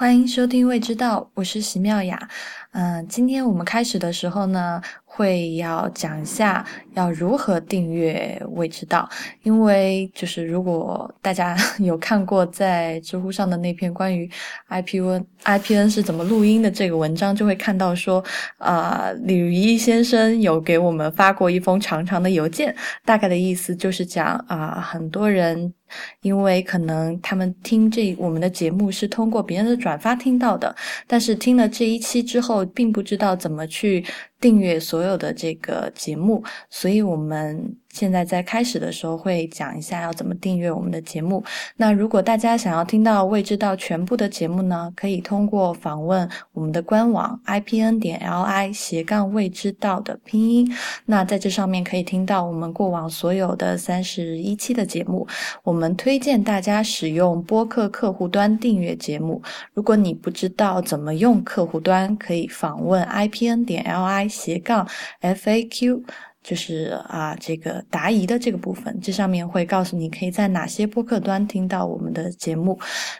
欢迎收听《未知道》，我是席妙雅。嗯，今天我们开始的时候呢，会要讲一下要如何订阅《未知道》，因为就是如果大家 有看过在知乎上的那篇关于 IPN IPN 是怎么录音的这个文章，就会看到说，啊，李如一先生有给我们发过一封长长的邮件，大概的意思就是讲啊，很多人。因为可能他们听这我们的节目是通过别人的转发听到的，但是听了这一期之后，并不知道怎么去。订阅所有的这个节目，所以我们现在在开始的时候会讲一下要怎么订阅我们的节目。那如果大家想要听到未知道全部的节目呢，可以通过访问我们的官网 i p n 点 l i 斜杠未知道的拼音。那在这上面可以听到我们过往所有的三十一期的节目。我们推荐大家使用播客客户端订阅节目。如果你不知道怎么用客户端，可以访问 i p n 点 l i。斜杠 FAQ 就是啊，这个答疑的这个部分，这上面会告诉你可以在哪些播客端听到我们的节目。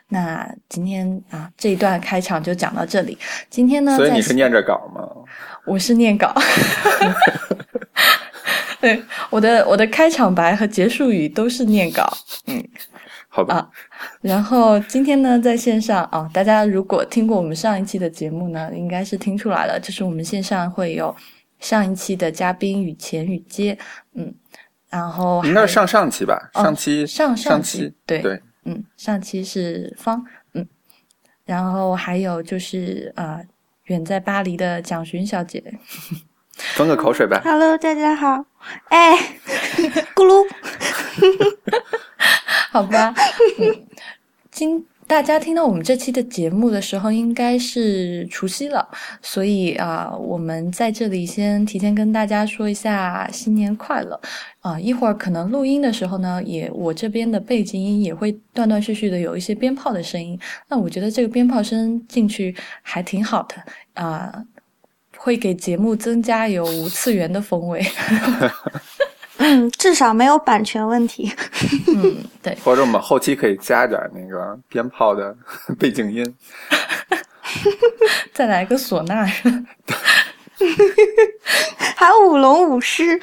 那今天啊，这一段开场就讲到这里。今天呢，所以你是念着稿吗？我是念稿。对，我的我的开场白和结束语都是念稿。嗯，好吧。然后今天呢，在线上啊，大家如果听过我们上一期的节目呢，应该是听出来了，就是我们线上会有上一期的嘉宾雨前雨接，嗯，然后应该是上上期吧，上期上上期对对，嗯，上期是方，嗯，然后还有就是呃，远在巴黎的蒋寻小姐，吞个口水呗。Hello，大家好，哎，咕噜。好吧，今大家听到我们这期的节目的时候，应该是除夕了，所以啊，我们在这里先提前跟大家说一下新年快乐啊！一会儿可能录音的时候呢，也我这边的背景音也会断断续续的有一些鞭炮的声音，那我觉得这个鞭炮声进去还挺好的啊，会给节目增加有无次元的风味。嗯，至少没有版权问题。嗯，对。或者我们后期可以加点那个鞭炮的 背景音，再来个唢呐。还有舞龙舞狮，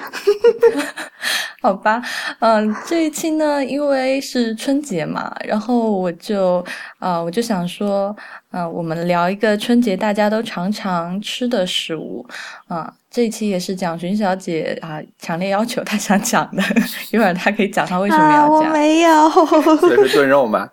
好吧，嗯，这一期呢，因为是春节嘛，然后我就，啊，我就想说，嗯，我们聊一个春节大家都常常吃的食物，啊，这一期也是蒋寻小姐啊强烈要求她想讲的，一会儿她可以讲她为什么要讲。我没有，这是炖肉吗？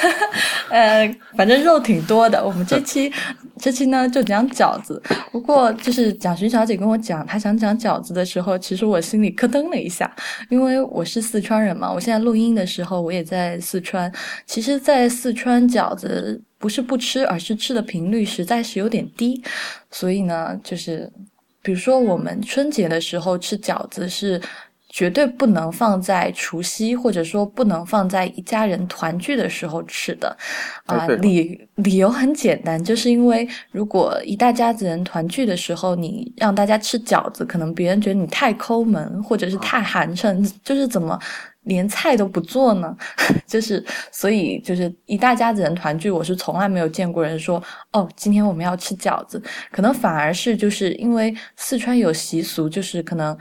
呃，反正肉挺多的。我们这期 这期呢就讲饺子。不过就是蒋寻小姐跟我讲，她想讲饺子的时候，其实我心里咯噔了一下，因为我是四川人嘛。我现在录音的时候，我也在四川。其实，在四川饺子不是不吃，而是吃的频率实在是有点低。所以呢，就是比如说我们春节的时候吃饺子是。绝对不能放在除夕，或者说不能放在一家人团聚的时候吃的，啊，理理由很简单，就是因为如果一大家子人团聚的时候，你让大家吃饺子，可能别人觉得你太抠门，或者是太寒碜，就是怎么连菜都不做呢？就是所以就是一大家子人团聚，我是从来没有见过人说哦，今天我们要吃饺子，可能反而是就是因为四川有习俗，就是可能。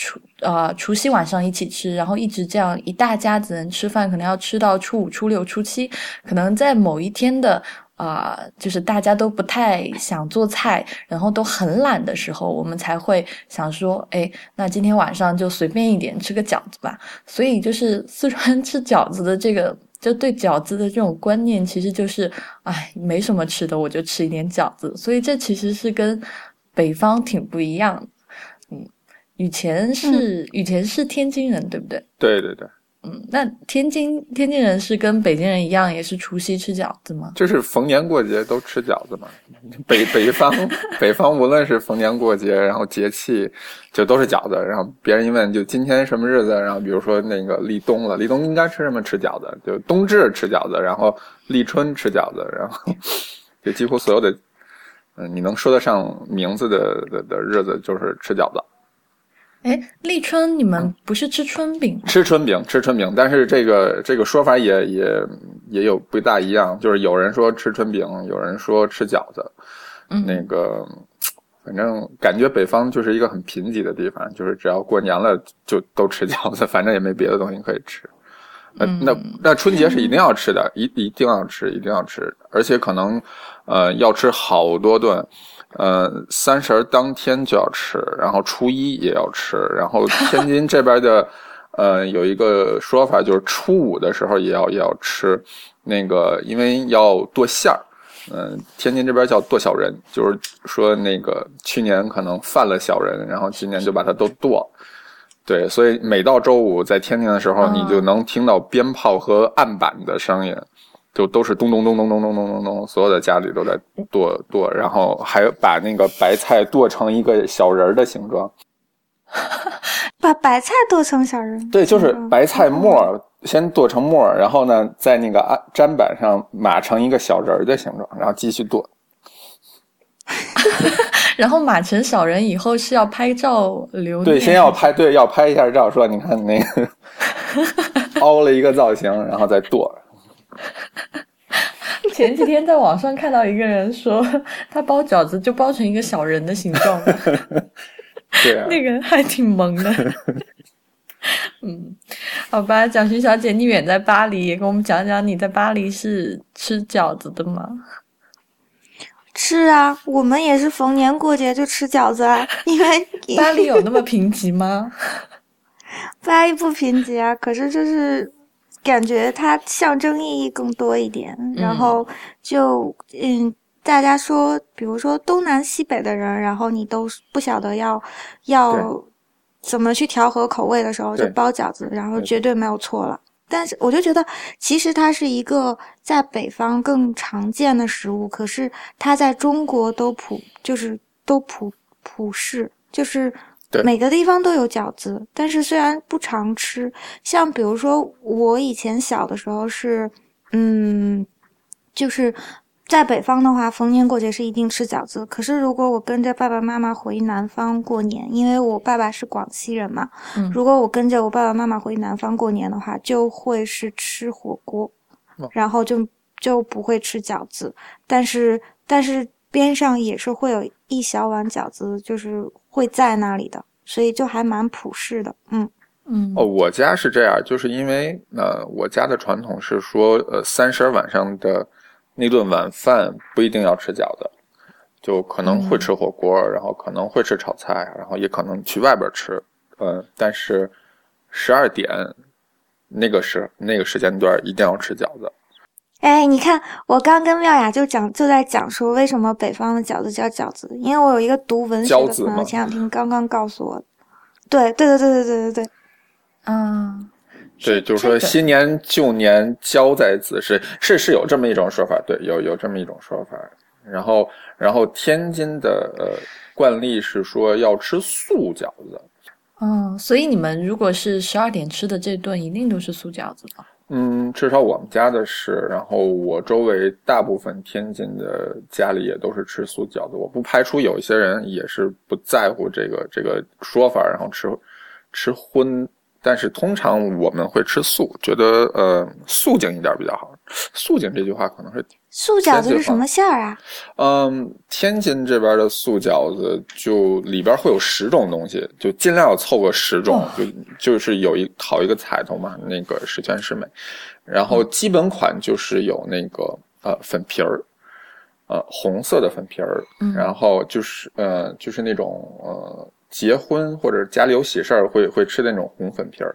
除呃除夕晚上一起吃，然后一直这样一大家子人吃饭，可能要吃到初五、初六、初七，可能在某一天的啊，就是大家都不太想做菜，然后都很懒的时候，我们才会想说，哎，那今天晚上就随便一点吃个饺子吧。所以就是四川吃饺子的这个，就对饺子的这种观念，其实就是，哎，没什么吃的，我就吃一点饺子。所以这其实是跟北方挺不一样。嗯雨前是雨前是天津人，对不对？对对对。嗯，那天津天津人是跟北京人一样，也是除夕吃饺子吗？就是逢年过节都吃饺子嘛。北北方 北方无论是逢年过节，然后节气就都是饺子。然后别人一问，就今天什么日子？然后比如说那个立冬了，立冬应该吃什么？吃饺子。就冬至吃饺子，然后立春吃饺子，然后 就几乎所有的嗯你能说得上名字的的的日子就是吃饺子。哎，立春你们不是吃春饼吗？吃春饼，吃春饼，但是这个这个说法也也也有不大一样，就是有人说吃春饼，有人说吃饺子，嗯那个反正感觉北方就是一个很贫瘠的地方，就是只要过年了就都吃饺子，反正也没别的东西可以吃。那嗯那那春节是一定要吃的，一一定要吃，一定要吃，而且可能呃要吃好多顿。呃，三十儿当天就要吃，然后初一也要吃，然后天津这边的，呃，有一个说法就是初五的时候也要也要吃，那个因为要剁馅儿，嗯、天津这边叫剁小人，就是说那个去年可能犯了小人，然后今年就把它都剁。对，所以每到周五在天津的时候，啊你就能听到鞭炮和案板的声音，就都是咚咚咚咚咚咚咚咚咚，所有的家里都在剁剁，然后还有把那个白菜剁成一个小人儿的形状。把白菜剁成小人。对，就是嗯白菜末儿先剁成末儿，然后呢，在那个案砧板上码成一个小人儿的形状，然后继续剁。然后马成小人以后是要拍照留。对，先要拍，对，要拍一下照，说你看那个 凹了一个造型，然后再剁。前几天在网上看到一个人说，他包饺子就包成一个小人的形状，对啊，那个还挺萌的。嗯，好吧，蒋勋小姐，你远在巴黎，也跟我们讲讲你在巴黎是吃饺子的吗？吃啊，我们也是逢年过节就吃饺子啊，因为 巴黎有那么贫瘠吗？巴黎不贫瘠啊，可是就是感觉它象征意义更多一点，然后就嗯，大家说，比如说东南西北的人，然后你都不晓得要要怎么去调和口味的时候，就包饺子，然后绝对没有错了。但是我就觉得，其实它是一个在北方更常见的食物，可是它在中国都普就是都普普世，就是每个地方都有饺子，但是虽然不常吃，像比如说我以前小的时候是，嗯，就是在北方的话，逢年过节是一定吃饺子。可是如果我跟着爸爸妈妈回南方过年，因为我爸爸是广西人嘛，嗯如果我跟着我爸爸妈妈回南方过年的话，就会是吃火锅，哦然后就就不会吃饺子。但是但是边上也是会有一小碗饺子，就是会在那里的，所以就还蛮普世的。嗯，嗯哦，我家是这样，就是因为呃，我家的传统是说，呃，三十儿晚上的那顿晚饭不一定要吃饺子，就可能会吃火锅，然后可能会吃炒菜，然后也可能去外边吃，嗯，但是十二点那个时那个时间段一定要吃饺子。哎，你看，我刚跟妙雅就讲，就在讲说为什么北方的饺子叫饺子，因为我有一个读文学的朋友，饺子吗？前两天刚刚告诉我，对对对对对对对对，嗯，对，就是说新年旧年交在子时，是是有这么一种说法，对，有有这么一种说法。然后，然后天津的呃惯例是说要吃素饺子，嗯，所以你们如果是十二点吃的这顿，一定都是素饺子吧？嗯，至少我们家的是，然后我周围大部分天津的家里也都是吃素饺子，我不排除有一些人也是不在乎这个这个说法，然后吃吃荤，但是通常我们会吃素，觉得呃素净一点比较好。素净这句话可能是素饺子是什么馅儿啊？嗯，天津这边的素饺子就里边会有十种东西，就尽量要凑个十种，哦就就是有一讨一个彩头嘛，那个十全十美。然后基本款就是有那个呃粉皮儿，呃红色的粉皮儿，嗯然后就是呃就是那种呃结婚或者家里有喜事儿会会吃的那种红粉皮儿，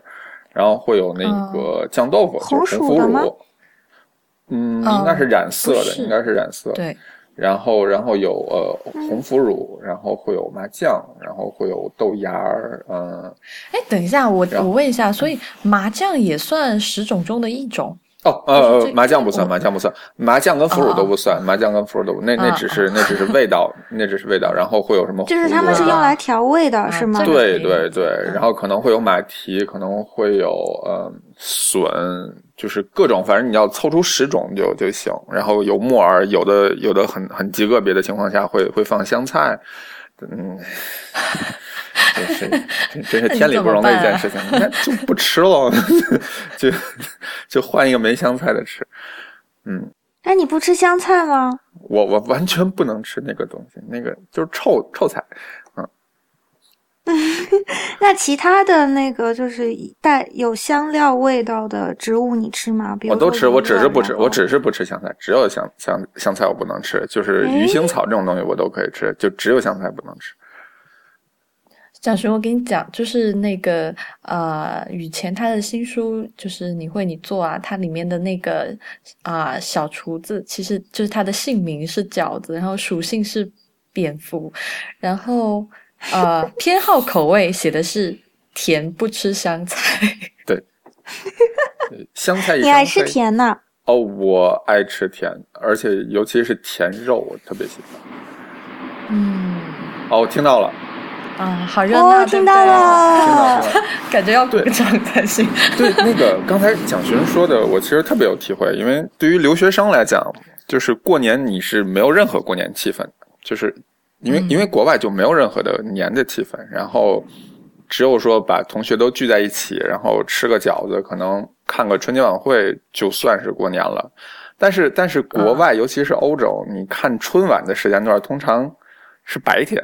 然后会有那个酱豆腐，红就是红腐乳。嗯，哦应该是染色的，应该是染色。对，然后然后有呃红腐乳，然后会有麻酱，然后会有豆芽儿，嗯、哎，等一下，我我问一下，所以麻酱也算十种中的一种？哦就是呃麻酱不算，哦麻酱不算，麻酱跟腐乳哦都不算，麻酱跟腐乳都不那那啊只是那只是味道，那只是味道，然后会有什么？就是他们是用来调味的，是吗这？个对对对，然后可能会有马蹄，可能会有呃笋，就是各种，反正你要凑出十种就就行。然后有木耳，有的有的很很极个别的情况下会会放香菜，嗯，真 是真真是天理不容的一件事情，那就不吃了，就就换一个没香菜的吃。嗯，哎，你不吃香菜吗？我我完全不能吃那个东西，那个就是臭臭菜。嗯 那其他的那个就是带有香料味道的植物，你吃吗？我都吃，我只是不吃，我只是不吃香菜，只有香香香菜我不能吃，就是鱼腥草这种东西我都可以吃，就只有香菜不能吃。蒋勋，我跟你讲，就是那个呃，雨前他的新书就是你会你做啊，它里面的那个啊小厨子，其实就是他的姓名是饺子，然后属性是蝙蝠，然后。呃，偏好口味写的是甜，不吃香菜。对，香菜你爱吃甜呢？哦，我爱吃甜，而且尤其是甜肉，我特别喜欢。嗯。哦，我听到了。啊，好热闹！听到了，感觉要鼓掌才行。对，那个刚才蒋勋说的，我其实特别有体会，因为对于留学生来讲，就是过年你是没有任何过年气氛，就是。因为因为国外就没有任何的年的气氛，然后只有说把同学都聚在一起，然后吃个饺子，可能看个春节晚会，就算是过年了。但是但是国外，尤其是欧洲，你看春晚的时间段通常是白天，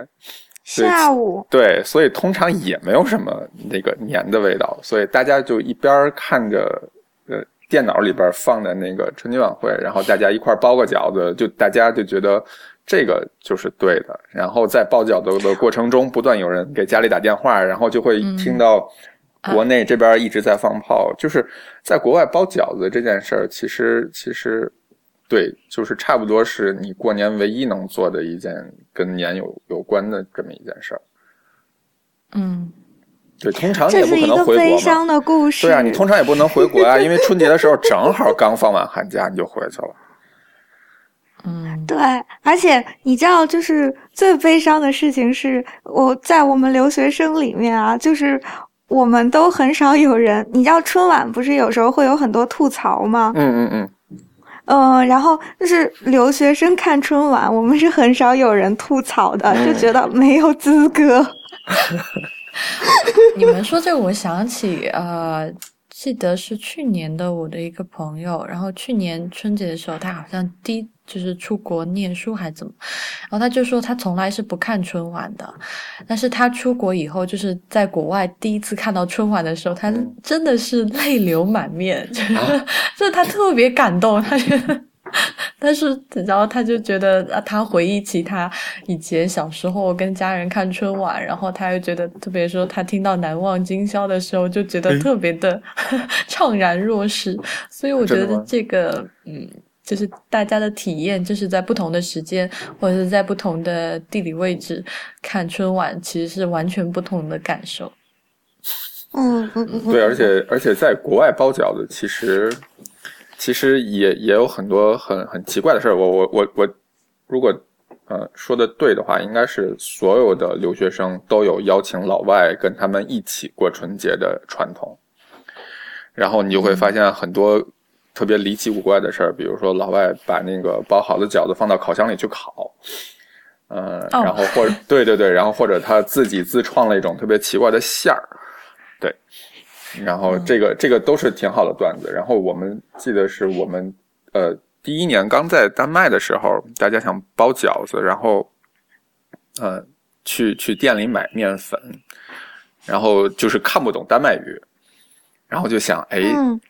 下午对，所以通常也没有什么那个年的味道，所以大家就一边看着呃电脑里边放的那个春节晚会，然后大家一块包个饺子，就大家就觉得。这个就是对的，然后在包饺子的过程中，不断有人给家里打电话，然后就会听到国内这边一直在放炮。就是在国外包饺子这件事儿，其实其实对，就是差不多是你过年唯一能做的一件跟年有有关的这么一件事儿。嗯，对，通常也不可能回国悲伤的故事。对啊，你通常也不能回国啊，因为春节的时候正好刚放完寒假，你就回去了。嗯，对，而且你知道，就是最悲伤的事情是，我在我们留学生里面啊，就是我们都很少有人。你知道春晚不是有时候会有很多吐槽吗？嗯嗯嗯。嗯，然后就是留学生看春晚，我们是很少有人吐槽的，就觉得没有资格。你们说这个，我想起呃。记得是去年的我的一个朋友，然后去年春节的时候，他好像第就是出国念书还怎么，然后他就说他从来是不看春晚的，但是他出国以后，就是在国外第一次看到春晚的时候，他真的是泪流满面，就 是就是他特别感动，他觉得。但是，然后他就觉得啊，他回忆起他以前小时候跟家人看春晚，然后他又觉得，特别说他听到《难忘今宵》的时候，就觉得特别的 怅然若失。所以我觉得这个，嗯，就是大家的体验，就是在不同的时间或者是在不同的地理位置看春晚，其实是完全不同的感受。嗯嗯嗯，对，而且而且在国外包饺子，其实。其实也也有很多很很奇怪的事儿。我我我我，如果呃说的对的话，应该是所有的留学生都有邀请老外跟他们一起过春节的传统。然后你就会发现很多特别离奇古怪的事儿，比如说老外把那个包好的饺子放到烤箱里去烤，嗯，然后或者对对对，然后或者他自己自创了一种特别奇怪的馅儿，对。然后这个这个都是挺好的段子。然后我们记得是我们呃第一年刚在丹麦的时候，大家想包饺子，然后呃去去店里买面粉，然后就是看不懂丹麦语，然后就想哎，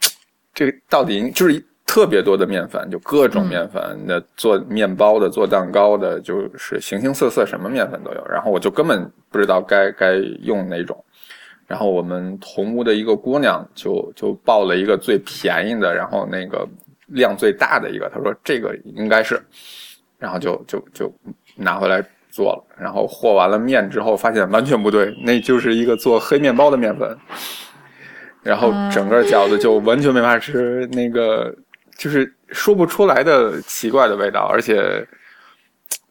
这个到底就是特别多的面粉，就各种面粉，那做面包的、做蛋糕的，就是形形色色，什么面粉都有。然后我就根本不知道该该用哪种。然后我们同屋的一个姑娘就就报了一个最便宜的，然后那个量最大的一个，她说这个应该是，然后就就就拿回来做了，然后和完了面之后发现完全不对，那就是一个做黑面包的面粉，然后整个饺子就完全没法吃，那个就是说不出来的奇怪的味道，而且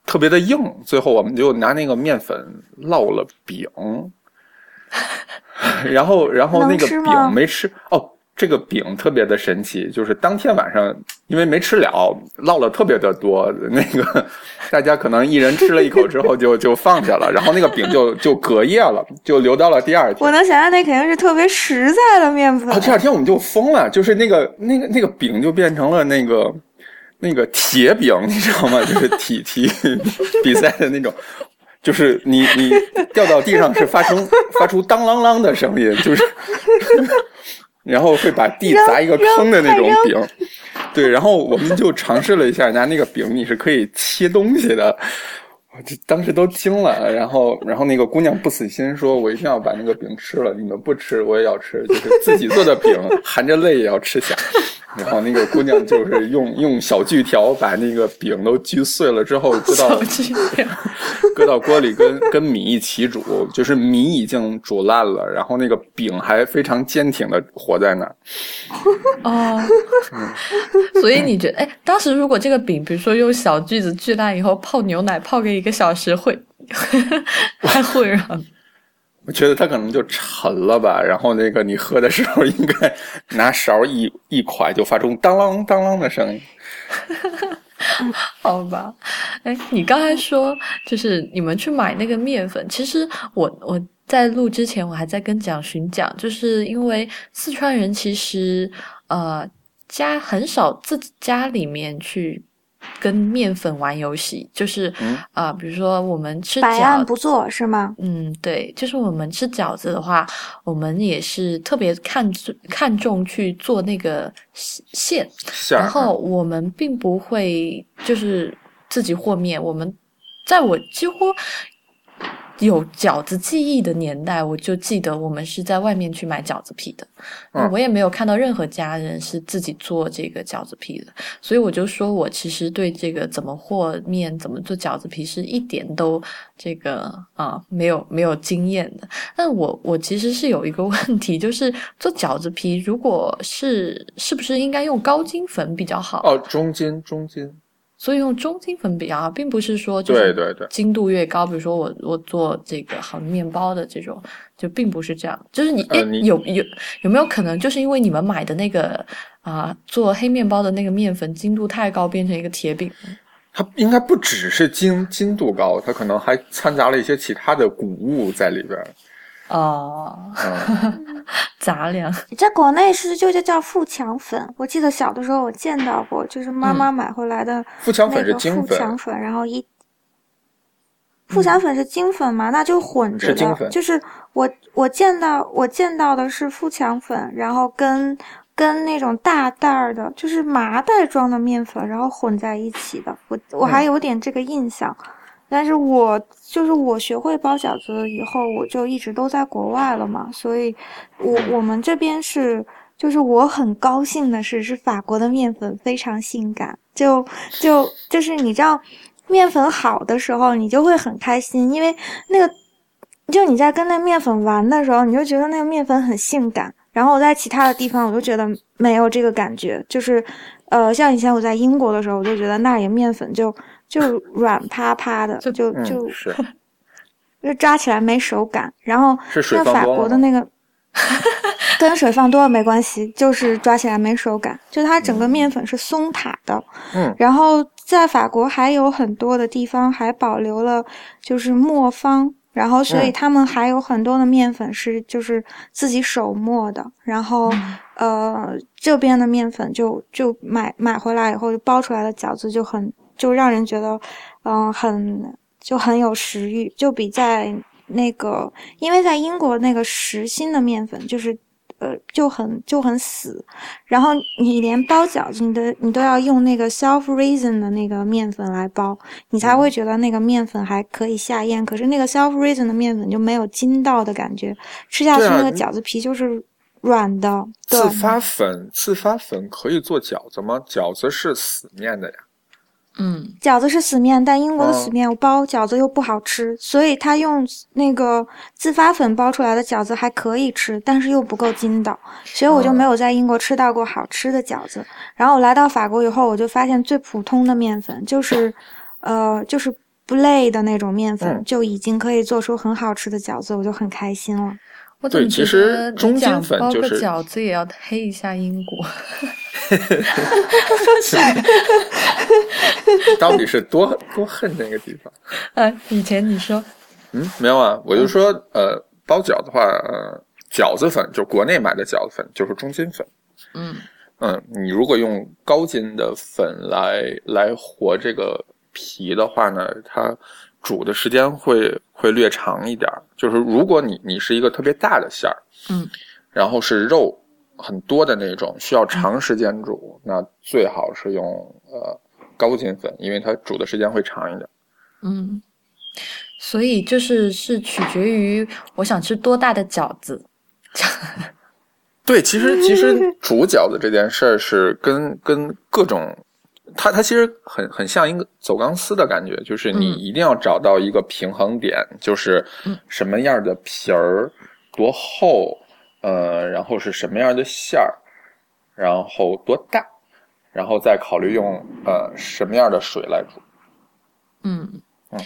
特别的硬，最后我们就拿那个面粉烙了饼。然后，然后那个饼没吃哦，这个饼特别的神奇，就是当天晚上因为没吃了，落了特别的多，那个大家可能一人吃了一口之后就就放下了，然后那个饼就就隔夜了，就留到了第二天。我能想象那肯定是特别实在的面粉。啊，第二天我们就疯了，就是那个那个那个饼就变成了那个那个铁饼，你知道吗？就是 体体比赛的那种。就是你你掉到地上是发出 发出当啷啷的声音，就是，然后会把地砸一个坑的那种饼，对，然后我们就尝试了一下，拿那个饼你是可以切东西的，我就当时都惊了，然后然后那个姑娘不死心，说我一定要把那个饼吃了，你们不吃我也要吃，就是自己做的饼，含着泪也要吃下。然后那个姑娘就是用用小锯条把那个饼都锯碎了之后，搁到搁到锅里跟跟米一起煮，就是米已经煮烂了，然后那个饼还非常坚挺的活在那儿。哦，所以你觉得，哎，当时如果这个饼，比如说用小锯子锯烂以后泡牛奶泡个一个小时，会太会软。我觉得它可能就沉了吧，然后那个你喝的时候应该拿勺一一蒯，就发出当啷当啷的声音。好吧，哎，你刚才说就是你们去买那个面粉，其实我我在录之前我还在跟蒋勋讲，就是因为四川人其实呃家很少自己家里面去。跟面粉玩游戏，就是啊，比如说我们吃百案不做是吗？嗯，对，就是我们吃饺子的话，我们也是特别看看重去做那个馅，然后我们并不会就是自己和面，我们在我几乎。有饺子记忆的年代，我就记得我们是在外面去买饺子皮的。我也没有看到任何家人是自己做这个饺子皮的，所以我就说我其实对这个怎么和面、怎么做饺子皮是一点都这个啊没有没有经验的。但我我其实是有一个问题，就是做饺子皮，如果是是不是应该用高筋粉比较好？哦，中筋中筋。所以用中筋粉比较好，并不是说就是对对对精度越高，比如说我我做这个好面包的这种，就并不是这样。就是你有有有没有可能，就是因为你们买的那个啊做黑面包的那个面粉精度太高，变成一个铁饼？它应该不只是精精度高，它可能还掺杂了一些其他的谷物在里边。哦，杂粮。在国内是就叫叫富强粉，我记得小的时候我见到过，就是妈妈买回来的富强粉是精粉，然后一富强粉是精粉嘛，那就混着的，就是我我见到我见到的是富强粉，然后跟跟那种大袋儿的，就是麻袋装的面粉，然后混在一起的，我我还有点这个印象。但是我就是我学会包饺子以后，我就一直都在国外了嘛，所以，我我们这边是，就是我很高兴的是，是法国的面粉非常性感，就 就就是你知道，面粉好的时候，你就会很开心，因为那个，就你在跟那面粉玩的时候，你就觉得那个面粉很性感，然后我在其他的地方，我就觉得没有这个感觉，就是，呃，像以前我在英国的时候，我就觉得那里面粉就。就软趴趴的，就 就就就抓起来没手感。然后那法国的那个，跟水放多了没关系，就是抓起来没手感。就它整个面粉是松塔的。嗯。然后在法国还有很多的地方还保留了就是磨坊，然后所以他们还有很多的面粉是就是自己手磨的。然后呃，这边的面粉就就买买回来以后就包出来的饺子就很。就让人觉得，嗯，很就很有食欲，就比在那个，因为在英国那个实心的面粉就是，呃，就很就很死，然后你连包饺子，你的你都要用那个 self raisin 的那个面粉来包，你才会觉得那个面粉还可以下咽。可是那个 self raisin 的面粉就没有筋道的感觉，吃下去那个饺子皮就是软的。自发粉，自发粉可以做饺子吗？饺子是死面的呀。嗯，饺子是死面，但英国的死面我包饺子又不好吃，所以他用那个自发粉包出来的饺子还可以吃，但是又不够筋道，所以我就没有在英国吃到过好吃的饺子。然后我来到法国以后，我就发现最普通的面粉就是，呃，就是不累的那种面粉，就已经可以做出很好吃的饺子，我就很开心了。对其我怎么觉实得中筋你讲包个粉就是饺子也要黑一下英国？到底是多多恨那个地方？呃，以前你说，嗯，没有啊，我就说，呃，包饺子的话，呃，饺子粉就国内买的饺子粉就是中筋粉。嗯嗯，你如果用高筋的粉来来和这个皮的话呢，它煮的时间会会略长一点儿。就是如果你你是一个特别大的馅儿，嗯，然后是肉很多的那种，需要长时间煮，那最好是用呃高筋粉，因为它煮的时间会长一点。嗯，所以就是是取决于我想吃多大的饺子。对，其实其实煮饺子这件事儿是跟跟各种，它它其实很很像一个走钢丝的感觉，就是你嗯一定要找到一个平衡点，就是嗯什么样的皮儿多厚，呃，然后是什么样的馅儿，然后多大，然后再考虑用呃什么样的水来煮。嗯嗯，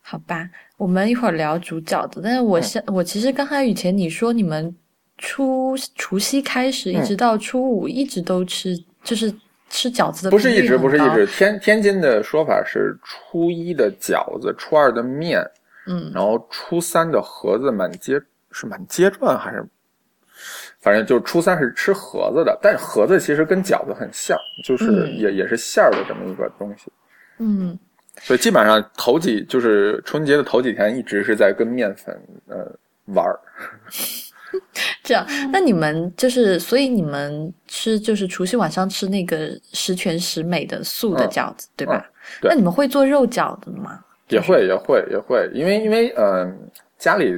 好吧，我们一会儿聊煮饺子。但是嗯我现、我其实刚才以前你说你们初除夕开始一嗯直到初五一直都吃，就是吃饺子的不是一直，不是一直。天天津的说法是初一的饺子，初二的面，嗯然后初三的盒子满街是满街转还是，反正就是初三是吃盒子的，但是盒子其实跟饺子很像，就是嗯也、也是馅儿的这么一个东西。嗯所以基本上头几就是春节的头几天一直是在跟面粉呃玩儿。这样，那你们就是，所以你们吃就是除夕晚上吃那个十全十美的素的嗯饺子，对吧？对那你们会做肉饺子吗？也会也会也会，因为因为嗯、呃家里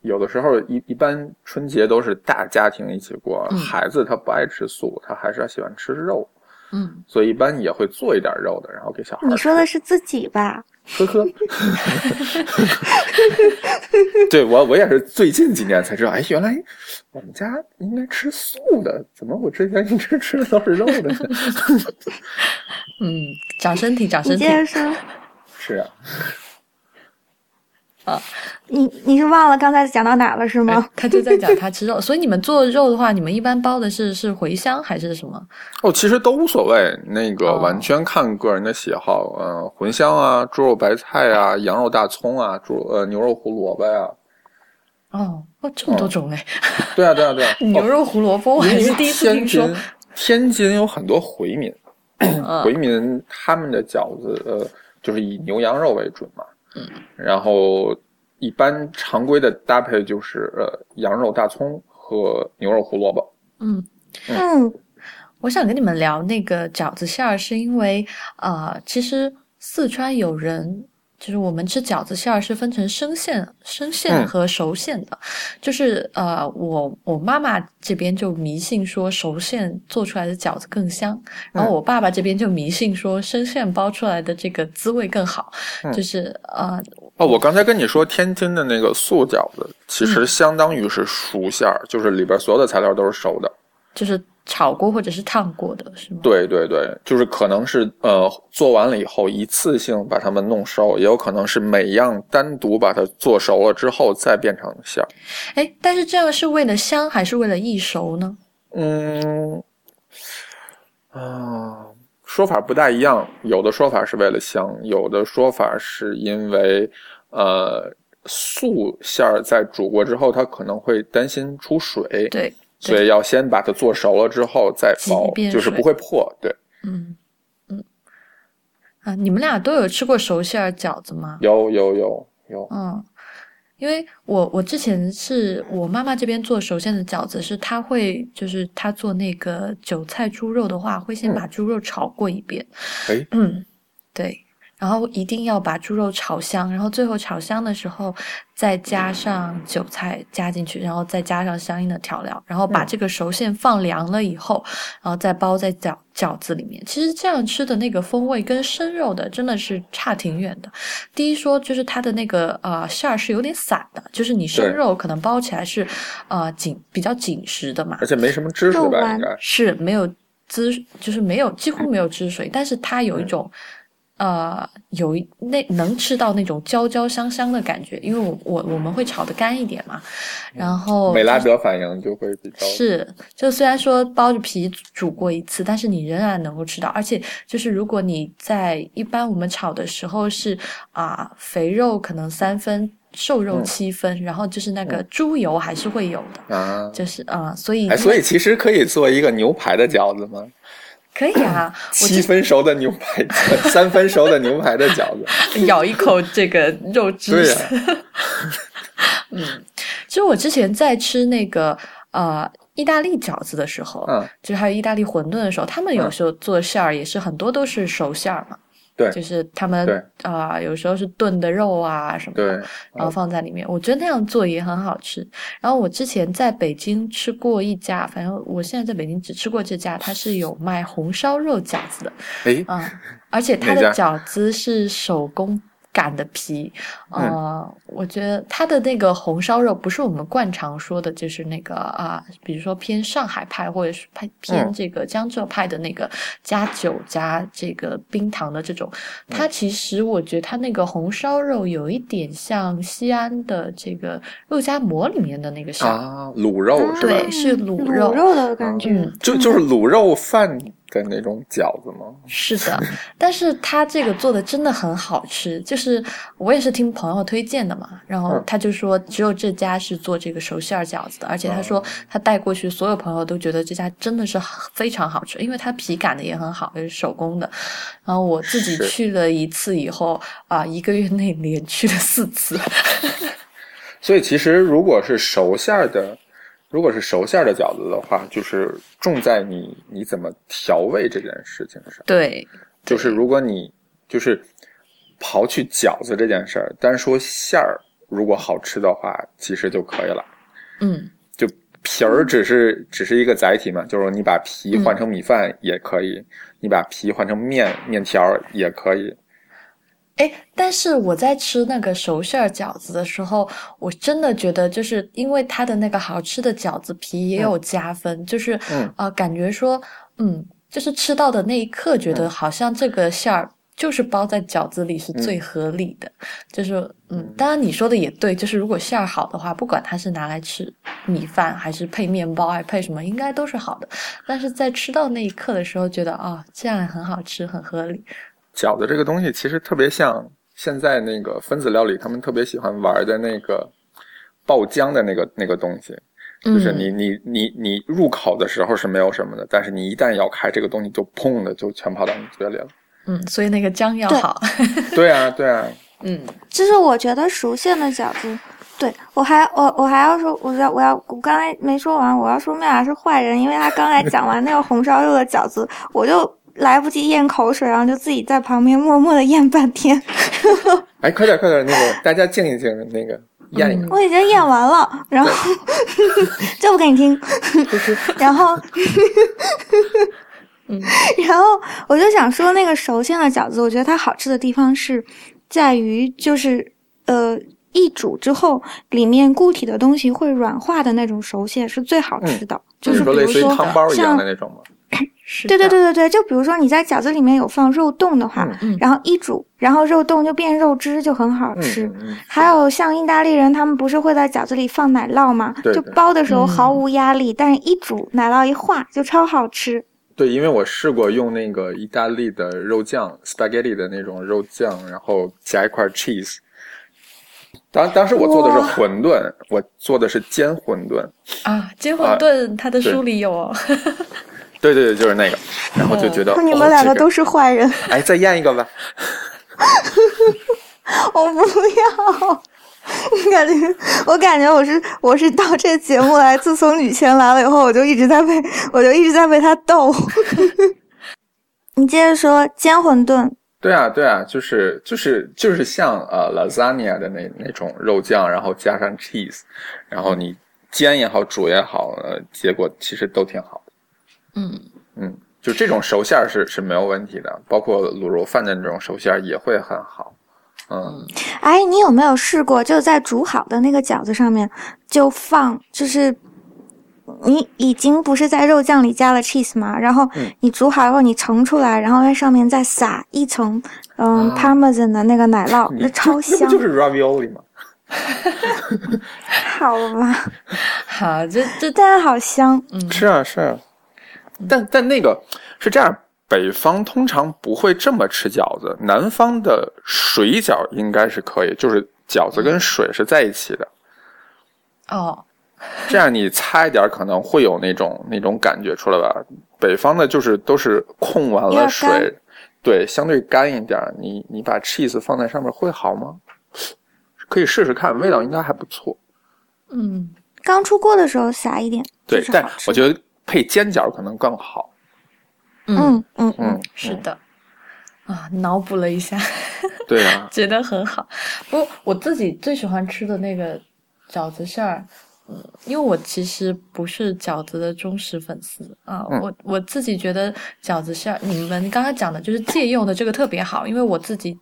有的时候一一般春节都是大家庭一起过，嗯孩子他不爱吃素，他还是喜欢吃肉，嗯，所以一般也会做一点肉的，然后给小孩。你说的是自己吧？呵呵，对我我也是最近几年才知道，哎，原来我们家应该吃素的，怎么我之前一直吃的都是肉的呢？嗯，长身体，长身体你接。着说，是啊，你你是忘了刚才讲到哪了是吗哎？他就在讲他吃肉，所以你们做肉的话，你们一般包的是是茴香还是什么？哦，其实都无所谓，那个哦完全看个人的喜好，嗯、茴香啊，猪肉白菜啊，羊肉大葱啊，猪呃牛肉胡萝卜呀、哦，哦，这么多种哎！对啊，对啊，对啊，牛肉胡萝卜，我还是第一次听说。天津有很多回民，嗯 回民他们的饺子呃就是以牛羊肉为准嘛，嗯，然后一般常规的搭配就是呃羊肉大葱和牛肉胡萝卜。嗯，嗯，我想跟你们聊那个饺子馅儿，是因为呃，其实四川有人。就是我们吃饺子馅儿是分成生馅、生馅嗯。和熟馅的，就是呃，我我妈妈这边就迷信说熟馅做出来的饺子更香，然后嗯。我爸爸这边就迷信说生馅包出来的这个滋味更好，嗯。就是呃，哦，我刚才跟你说天津的那个素饺子，其嗯。实相当于是熟馅儿，就是里边所有的材料都是熟的。就是炒过或者是烫过的，是吗？对对对，就是可能是呃做完了以后一次性把它们弄熟，也有可能是每样单独把它做熟了之后再变成馅儿。哎，但是这样是为了香还是为了易熟呢？嗯，啊、说法不大一样，有的说法是为了香，有的说法是因为呃素馅儿在煮过之后，它可能会担心出水，对，所以要先把它做熟了之后再挤包就是不会破。对，嗯嗯。啊，你们俩都有吃过熟馅儿饺子吗？有有有有，嗯，因为我我之前是我妈妈这边做熟馅的饺子，是她会就是她做那个韭菜猪肉的话，会先嗯把猪肉炒过一遍，哎，嗯，对，然后一定要把猪肉炒香，然后最后炒香的时候再加上韭菜加进去，然后再加上相应的调料，然后把嗯这个熟馅放凉了以后，然后再包在饺饺子里面。其实这样吃的那个风味跟生肉的真的是差挺远的。第一说就是它的那个呃馅儿是有点散的，就是你生肉可能包起来是呃紧比较紧实的嘛而，且没什么汁水吧？肉丸应该是没有汁，就是没有几乎没有汁水，但是它有一种、呃有那能吃到那种焦焦香香的感觉，因为我我我们会炒的干一点嘛，然后美拉德反应就会比较是，就虽然说包着皮煮过一次，但是你仍然能够吃到，而且就是如果你在一般我们炒的时候是啊、肥肉可能三分，瘦肉嗯七分，然后就是那个猪油还是会有的，啊。就是啊、所以哎，所以其实可以做一个牛排的饺子吗？可以啊，七分熟的牛排，三分熟的牛排的饺子。咬一口这个肉汁。对呀、其实我之前在吃那个呃意大利饺子的时候，嗯，就是还有意大利馄饨的时候，他们有嗯时候做馅儿也是很多都是熟馅儿嘛。对就是他们对啊、有时候是炖的肉啊什么对的，，然后放在里面，我觉得那样做也很好吃。然后我之前在北京吃过一家，反正我现在在北京只吃过这家，它是有卖红烧肉饺子的，哎，嗯，而且它的饺子是手工擀的皮，嗯呃，我觉得它的那个红烧肉不是我们惯常说的，就是那个啊、比如说偏上海派或者是偏偏嗯这个江浙派的那个加酒加这个冰糖的这种，嗯它其实我觉得它那个红烧肉有一点像西安的这个肉夹馍里面的那个啥，啊，卤肉是吧？对是卤肉卤肉的感觉。嗯，就就是卤肉饭的那种饺子吗？是的，但是他这个做的真的很好吃，就是我也是听朋友推荐的嘛，然后嗯他就说只有这家是做这个熟馅儿饺子的，而且他哦说他带过去，所有朋友都觉得这家真的是非常好吃，因为它皮擀的也很好，也是手工的。然后我自己去了一次以后啊、一个月内连去了四次。所以其实如果是熟馅儿的，如果是熟馅儿的饺子的话，就是重在你你怎么调味这件事情上。对，就是如果你就是刨去饺子这件事儿，单说馅儿，如果好吃的话，其实就可以了。嗯，就皮儿只是只是一个载体嘛，就是你把皮换成米饭也可以，你把皮换成面面条也可以。哎，但是我在吃那个熟馅儿饺子的时候，我真的觉得，就是因为它的那个好吃的饺子皮也有加分，就是啊呃，感觉说，嗯，就是吃到的那一刻，觉嗯得好像这个馅儿就是包在饺子里是最合理的。就是嗯，当然你说的也对，就是如果馅儿好的话，不管它是拿来吃米饭还是配面包，还配什么，应该都是好的。但是在吃到那一刻的时候，觉得啊、这样很好吃，很合理。饺子这个东西其实特别像现在那个分子料理，他们特别喜欢玩的那个爆浆的那个那个东西，就是嗯你你你你入口的时候是没有什么的，但是你一旦咬开这个东西，就砰的就全跑到你嘴里了。嗯，所以那个浆要对好。对啊，对啊，嗯。就是我觉得熟馅的饺子，对我还我我还要说，我要我要我刚才没说完，我要说妙雅是坏人，因为他刚才讲完那个红烧肉的饺子，我就来不及咽口水，然后就自己在旁边默默的咽半天，哎，快点快点，那个大家静一静，那个咽一个。我已经咽完了，然后 这不给你听，然后。然后我就想说，那个熟馅的饺子，我觉得它好吃的地方是在于，就是呃，一煮之后，里面固体的东西会软化的那种熟馅是最好吃的。就就是说类似于比如说汤包一样像的那种吗？是对对对对对，就比如说你在饺子里面有放肉冻的话，嗯然后一煮，然后肉冻就变肉汁，就很好吃。还有像意大利人，他们不是会在饺子里放奶酪吗？就包的时候嗯毫无压力，但是一煮奶酪一化就超好吃。对，因为我试过用那个意大利的肉酱 spaghetti 的那种肉酱，然后夹一块 cheese。当当时我做的是馄饨，我做的是煎馄饨。啊，煎馄饨它的书里有哦。对对对，就是那个。然后就觉得、你们两个都是坏人，哎，再验一个吧。我不要。我感觉，我感觉我是我是到这节目来，自从女谦来了以后，我就一直在被 我就一直在被他逗。你接着说煎馄饨，对啊，对啊，就是就是就是像呃 lasagna 的那那种肉酱，然后加上 cheese，然后你煎也好，煮也好，呃，结果其实都挺好的。嗯，嗯，就这种熟馅儿是是没有问题的，包括卤肉饭的那种熟馅儿也会很好。嗯，哎，你有没有试过，就在煮好的那个饺子上面就放，就是你已经不是在肉酱里加了 cheese 吗？然后嗯你煮好以后，你盛出来，然后在上面再撒一层嗯，Parmesan 的那个奶酪，那超 香，就是 ravioli 吗？好吧？好，这这但是好香，嗯是啊，是啊。但但那个是这样，北方通常不会这么吃饺子，南方的水饺应该是可以，就是饺子跟水是在一起的。哦，这样你擦一点，可能会有那种那种感觉出来吧。北方的就是都是控完了水，对，相对干一点。你你把 cheese 放在上面会好吗？可以试试看，味道应该还不错。嗯，刚出锅的时候撒一点，对，但我觉得配煎饺可能更好。嗯，嗯嗯嗯，是的。啊，脑补了一下，对啊，觉得很好。不过我自己最喜欢吃的那个饺子馅儿，嗯，因为我其实不是饺子的忠实粉丝啊，嗯我我自己觉得饺子馅儿，你们刚刚讲的就是借用的这个特别好，因为我自己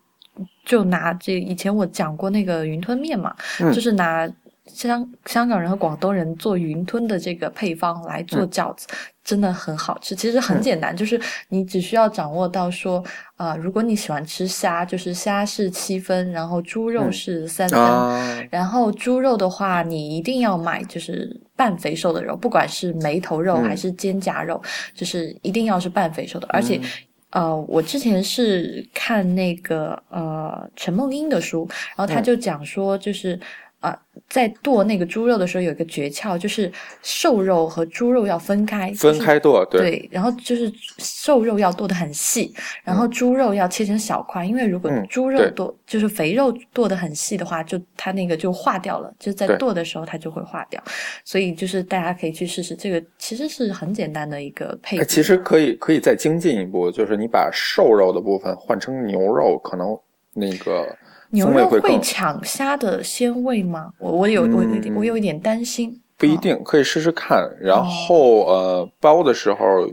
就拿这以前我讲过那个云吞面嘛，嗯就是拿香香港人和广东人做云吞的这个配方来做嗯饺子，真的很好吃。其实很简单，就是你只需要掌握到说，啊、如果你喜欢吃虾，就是虾是七分，然后猪肉嗯是三分。啊，然后猪肉的话，你一定要买就是半肥瘦的肉，不管是眉头肉嗯还是肩胛肉，就是一定要是半肥瘦的。而且，嗯呃，我之前是看那个呃陈梦英的书，然后他嗯就讲说，就是。啊、在剁那个猪肉的时候有一个诀窍，就是瘦肉和猪肉要分开，分就是开剁，对，对，然后就是瘦肉要剁得很细，然后猪肉要切成小块，因为如果嗯猪肉对剁、就是肥肉剁得很细的话，就它那个就化掉了，就在剁的时候它就会化掉，所以就是大家可以去试试，这个其实是很简单的一个配。其实可以可以再精进一步，就是你把瘦肉的部分换成牛肉，可能那个牛肉会抢虾的鲜味吗？我我有我有一点我有一点担心。哦不一定，可以试试看。然后呃，包的时候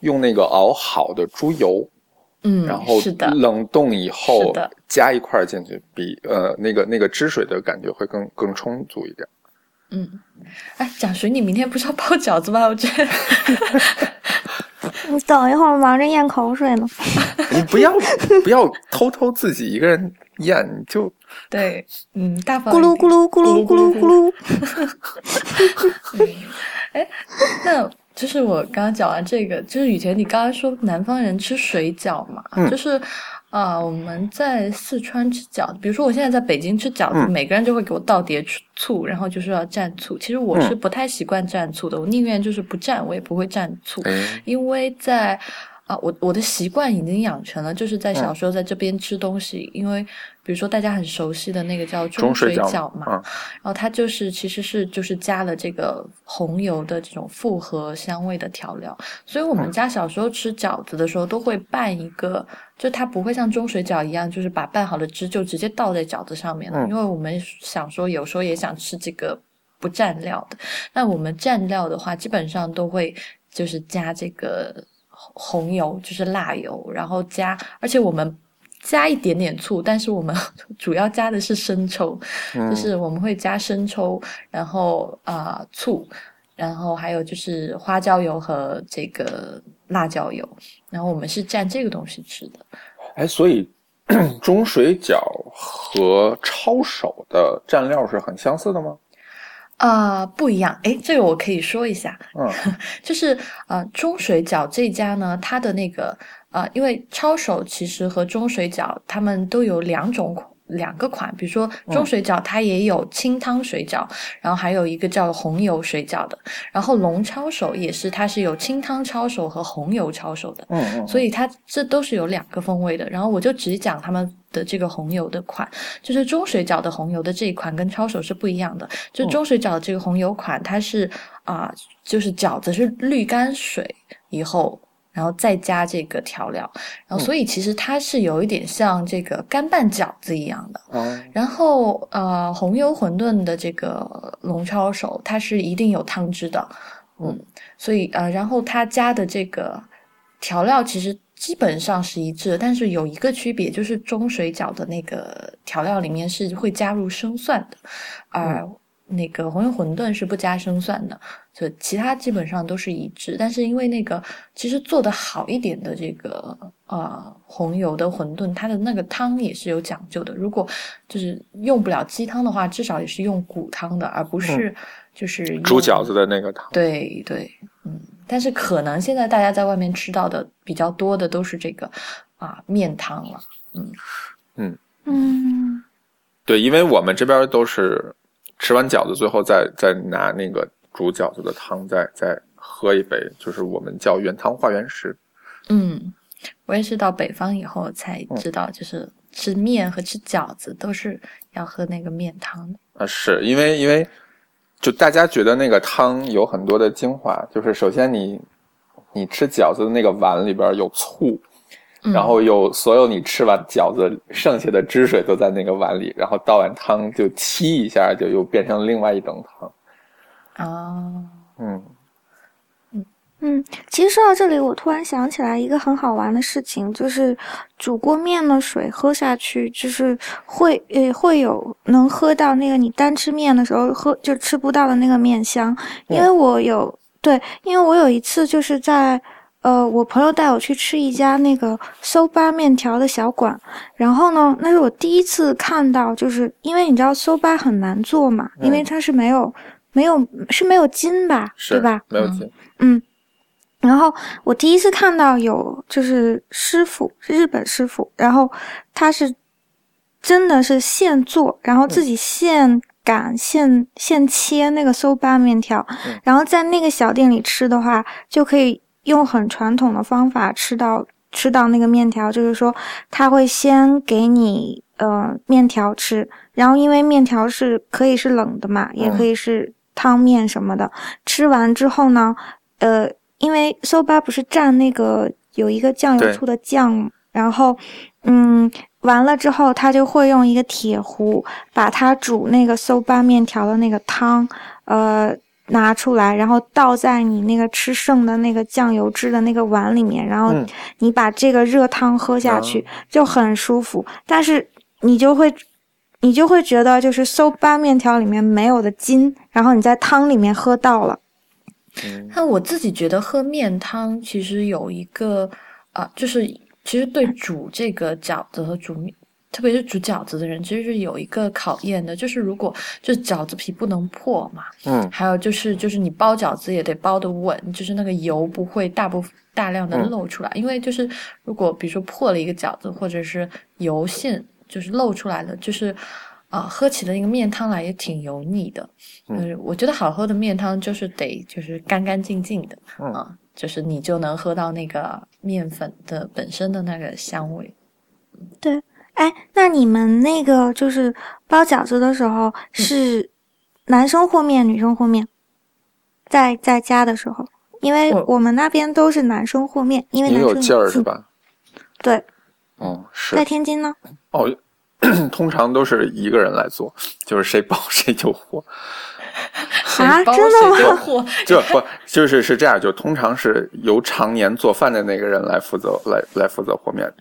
用那个熬好的猪油，嗯，然后是的，冷冻以后加一块进去，比呃那个那个汁水的感觉会更更充足一点。嗯，哎，蒋寻，你明天不是要包饺子吗？我觉得 你 等一会儿，忙着咽口水呢。你不要不要偷偷自己一个人咽，你就对，嗯，大方咕噜咕噜咕噜咕噜咕噜，那就是我刚刚讲完这个，就是雨田，你刚刚说南方人吃水饺嘛，嗯。就是啊、我们在四川吃饺子，比如说我现在在北京吃饺子，嗯。每个人就会给我倒碟醋，然后就是要蘸醋。其实我是嗯不太习惯蘸醋的，我宁愿就是不蘸，我也不会蘸醋，哎。因为在。啊，我我的习惯已经养成了，就是在嗯。小时候在这边吃东西，因为比如说大家很熟悉的那个叫中水水饺嘛，嗯。然后它就是其实是就是加了这个红油的这种复合香味的调料，所以我嗯。们家小时候吃饺子的时候都会拌一个，就它不会像中水饺一样，就是把拌好的汁就直接倒在饺子上面了，嗯因为我们想说有时候也想吃这个不蘸料的，那我们蘸料的话基本上都会就是加这个红油，就是辣油，然后加，而且我们。加一点点醋，但是我们 主要加的是生抽，嗯就是我们会加生抽，然后啊、醋，然后还有就是花椒油和这个辣椒油，然后我们是蘸这个东西吃的。哎，所以 中水饺和抄手的蘸料是很相似的吗？啊、不一样，哎，这个我可以说一下，嗯 就是呃，中水饺这家呢，它的那个呃，因为抄手其实和中水饺它们都有两种款两个款，比如说中水饺它也有清汤水饺，然后还有一个叫红油水饺的，然后龙抄手也是它是有清汤抄手和红油抄手的，嗯嗯，所以它这都是有两个风味的。然后我就只讲他们的这个红油的款，就是中水饺的红油的这一款跟抄手是不一样的。就中水饺的这个红油款，它是啊、就是饺子是滤干水以后。然后再加这个调料，然后所以其实它是有一点像这个干拌饺子一样的。哦。然后呃，红油馄饨的这个龙抄手，它是一定有汤汁的，嗯，所以呃，然后它加的这个调料其实基本上是一致的，但是有一个区别，就是中水饺的那个调料里面是会加入生蒜的，而、那个红油馄饨是不加生蒜的，就其他基本上都是一致。但是因为那个其实做的好一点的这个呃红油的馄饨，它的那个汤也是有讲究的。如果就是用不了鸡汤的话，至少也是用骨汤的，而不是就是用煮饺子的那个汤。对对，嗯，但是可能现在大家在外面吃到的比较多的都是这个啊面汤了，嗯嗯嗯对，因为我们这边都是吃完饺子，最后再再拿那个煮饺子的汤再再喝一杯，就是我们叫原汤化原食。嗯，我也是到北方以后才知道，就是吃面和吃饺子都是要喝那个面汤的。啊，是因为因为就大家觉得那个汤有很多的精华，就是首先你你吃饺子的那个碗里边有醋，嗯然后有所有你吃完饺子剩下的汁水都在那个碗里，然后倒碗汤就沏一下，就又变成另外一种汤。啊，嗯嗯，其实说到这里，我突然想起来一个很好玩的事情，就是煮过面的水喝下去，就是会呃会有能喝到那个你单吃面的时候喝就吃不到的那个面香，因为我有对，因为我有一次就是在。呃，我朋友带我去吃一家那个搜巴面条的小馆，然后呢，那是我第一次看到，就是因为你知道搜巴很难做嘛，因为嗯。它是没有没有是没有筋吧，是对吧？没有筋。嗯，然后我第一次看到有就是师傅是日本师傅，然后他是真的是现做，然后自己现擀、现现切那个搜巴面条，嗯。然后在那个小店里吃的话，就可以用很传统的方法吃到吃到那个面条，就是说他会先给你呃面条吃，然后因为面条是可以是冷的嘛，也可以是汤面什么的，吃完之后呢，呃，因为 soba 不是蘸那个有一个酱油醋的酱，然后嗯，完了之后他就会用一个铁壶把它煮那个 soba 面条的那个汤，呃。拿出来，然后倒在你那个吃剩的那个酱油汁的那个碗里面，然后嗯你把这个热汤喝下去，哦就很舒服。但是你就会，你就会觉得就是搜巴面条里面没有的筋，然后你在汤里面喝到了。嗯但我自己觉得喝面汤其实有一个啊、就是其实对煮这个饺子和煮面，特别是煮饺子的人，其实是有一个考验的，就是如果就是饺子皮不能破嘛，嗯还有就是就是你包饺子也得包的稳，就是那个油不会大部大量的嗯漏出来，因为就是如果比如说破了一个饺子，或者是油馅就是漏出来了，就是啊、喝起的那个面汤来也挺油腻的。嗯嗯，我觉得好喝的面汤就是得就是干干净净的嗯啊、就是你就能喝到那个面粉的本身的那个香味。哎，那你们那个就是包饺子的时候嗯是男生和面，女生和面？在在家的时候，因为我我们那边都是男生和面，因为男生也有劲儿是嗯吧？对，哦，是在天津呢。哦，通常都是一个人来做，就是谁包谁就和。啊真的吗就不就是是这样，就通常是由常年做饭的那个人来负责来来负责和面。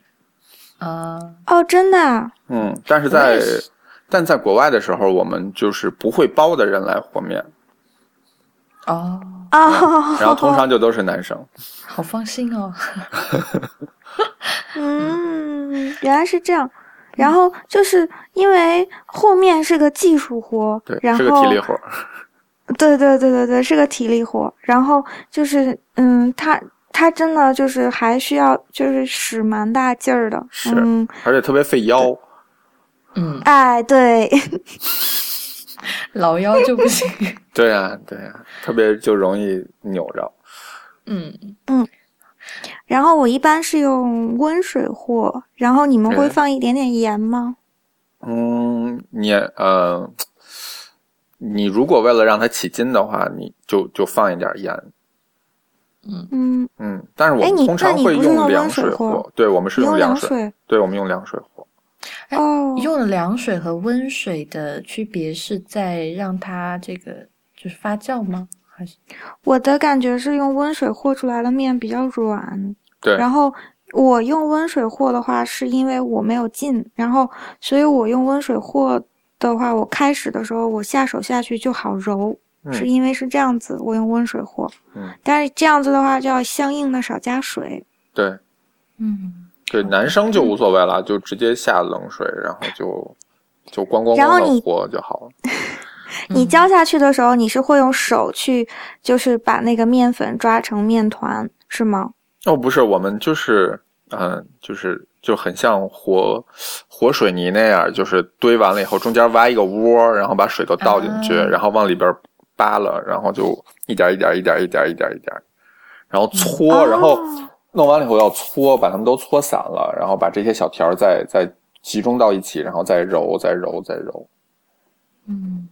啊，哦，真的啊？嗯，但是在是但在国外的时候，我们就是不会包的人来和面，哦，哦，然后通常就都是男生。好放心哦。嗯，原来是这样。然后就是因为和面是个技术活，对，然后是个体力活。对对对对对，是个体力活。然后就是，嗯，他他真的就是还需要就是使蛮大劲儿的。是嗯，而且特别费腰。嗯，哎，对，老腰就不行。对呀、对呀、特别就容易扭着。嗯嗯，然后我一般是用温水和，然后你们会嗯放一点点盐吗？嗯，你呃，你如果为了让它起筋的话，你就就放一点盐。嗯，嗯，但是我哎你们通常那你会不是用凉温水和和，对，我们是你用凉水，对，我们用凉水和。哎哦，用了凉水和温水的区别是在让它这个就是发酵吗？还是我的感觉是用温水和出来的面比较软，对，然后我用温水和的话，是因为我没有劲，然后所以我用温水和的话，我开始的时候我下手下去就好揉，嗯是因为是这样子，我用温水和。嗯，但是这样子的话，就要相应的少加水。对嗯，对，男生就无所谓了，就直接下冷水，然后就就咣咣咣的和就好了。你浇下去的时候，你是会用手去，就是把那个面粉抓成面团，是吗？哦，不是，我们就是，嗯、就是就很像和和水泥那样，就是堆完了以后，中间挖一个窝，然后把水都倒进去，啊然后往里边扒了，然后就一点一点一点一点一点一点，然后搓，然后哦弄完了以后要搓，把它们都搓散了，然后把这些小条再再集中到一起，然后再揉，再揉，再揉。嗯，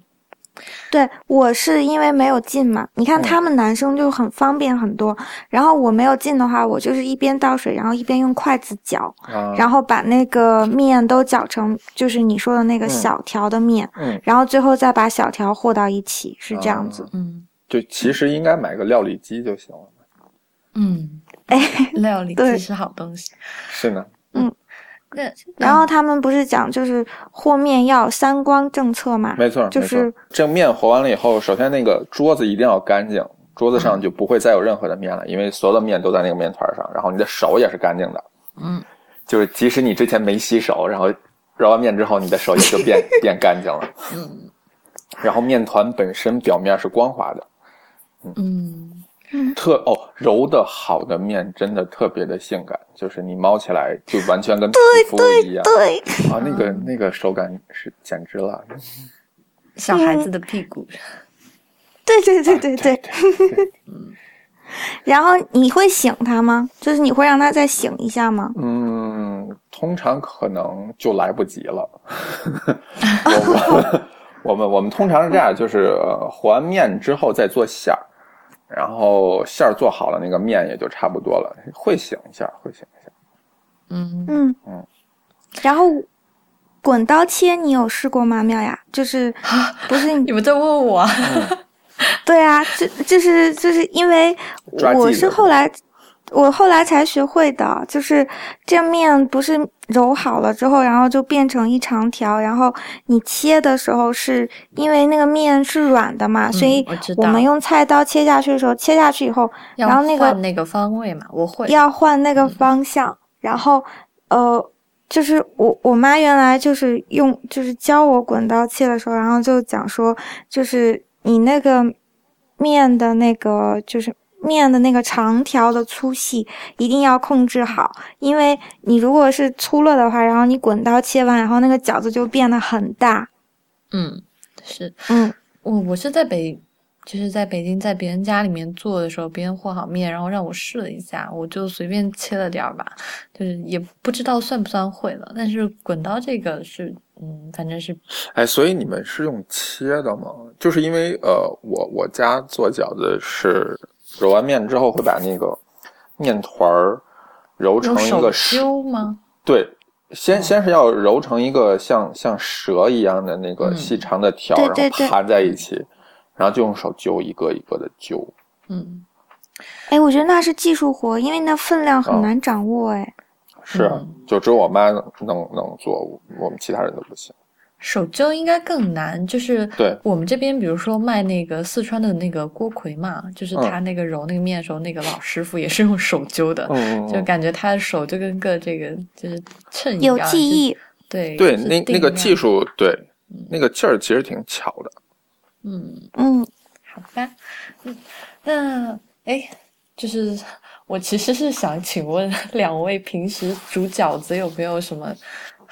对我是因为没有进嘛，你看嗯他们男生就很方便很多，然后我没有进的话，我就是一边倒水，然后一边用筷子搅，啊，然后把那个面都搅成就是你说的那个嗯小条的面，嗯，然后最后再把小条和到一起，是这样子。啊嗯，就其实应该买个料理机就行了。嗯，哎，料理机是好东西。是呢，那然后他们不是讲就是和面要三光政策嘛？没错，没错就是这面和完了以后，首先那个桌子一定要干净，桌子上就不会再有任何的面了，因为所有的面都在那个面团上，然后你的手也是干净的，嗯，就是即使你之前没洗手，然后揉完面之后，你的手也就变 变干净了，嗯。然后面团本身表面是光滑的，嗯特哦揉的好的面真的特别的性感，就是你猫起来就完全跟皮肤一样，对，啊，那个那个手感是简直了，小孩子的屁股。对对对对对。对 然后你会醒它吗？就是你会让它再醒一下吗？嗯，通常可能就来不及了。我们我们我们通常是这样，就是呃和完面之后再做馅儿，然后馅儿做好了，那个面也就差不多了，会醒一下，会醒一下。嗯嗯嗯。然后滚刀切你有试过吗，妙雅？就是不是你你们在问我啊？对啊，就就是就是因为我是后来我后来才学会的，就是这面不是揉好了之后，然后就变成一长条，然后你切的时候是因为那个面是软的嘛，所以嗯我们用菜刀切下去的时候，切下去以后，要然后那个换那个方位嘛，我会。要换那个方向，然后呃，就是我我妈原来就是用就是教我滚刀切的时候，然后就讲说，就是你那个面的那个就是面的那个长条的粗细一定要控制好，因为你如果是粗了的话，然后你滚刀切完，然后那个饺子就变得很大，嗯，是嗯。我我是在北，就是在北京，在别人家里面做的时候，别人和好面，然后让我试了一下，我就随便切了点儿吧，就是也不知道算不算会了。但是滚刀这个是，嗯，反正是哎，所以你们是用切的吗？就是因为呃，我我家做饺子是揉完面之后会把那个面团儿揉成一个十揪吗？对，先先是要揉成一个像像蛇一样的那个嗯细长的条，对对对然后盘在一起，然后就用手揪一个一个的揪。嗯，哎，我觉得那是技术活，因为那分量哦很难掌握。哎、是啊，嗯就只有我妈能能能做，我我们其他人都不行。手揪应该更难，就是对我们这边，比如说卖那个四川的那个锅盔嘛，就是嗯他那个揉那个面的时候，那个老师傅也是用手揪的，嗯，就感觉他的手就跟个这个就是秤一有样，有记忆，对对，那那个技术，对，那个劲儿其实挺巧的。嗯，嗯，好吧，嗯，那哎，就是我其实是想请问 两位，平时煮饺子有没有什么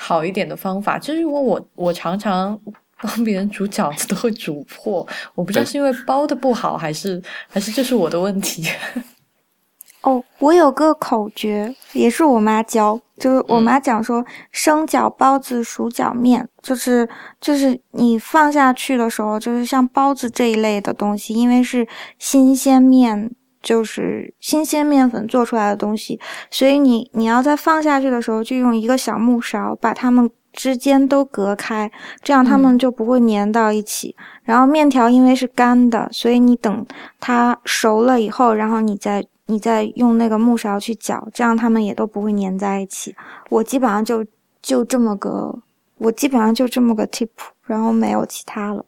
好一点的方法？就是因为我我常常帮别人煮饺子都会煮破，我不知道哎是因为包的不好，还是还是这是我的问题。哦，我有个口诀，也是我妈教，就是我妈讲说，生饺、包子、熟饺、面，就是就是你放下去的时候，就是像包子这一类的东西，因为是新鲜面，就是新鲜面粉做出来的东西，所以你你要在放下去的时候，就用一个小木勺把它们之间都隔开，这样它们就不会粘到一起。然后面条因为是干的，所以你等它熟了以后，然后你再你再用那个木勺去搅，这样它们也都不会粘在一起。我基本上就就这么个，我基本上就这么个 tip。然后没有其他了。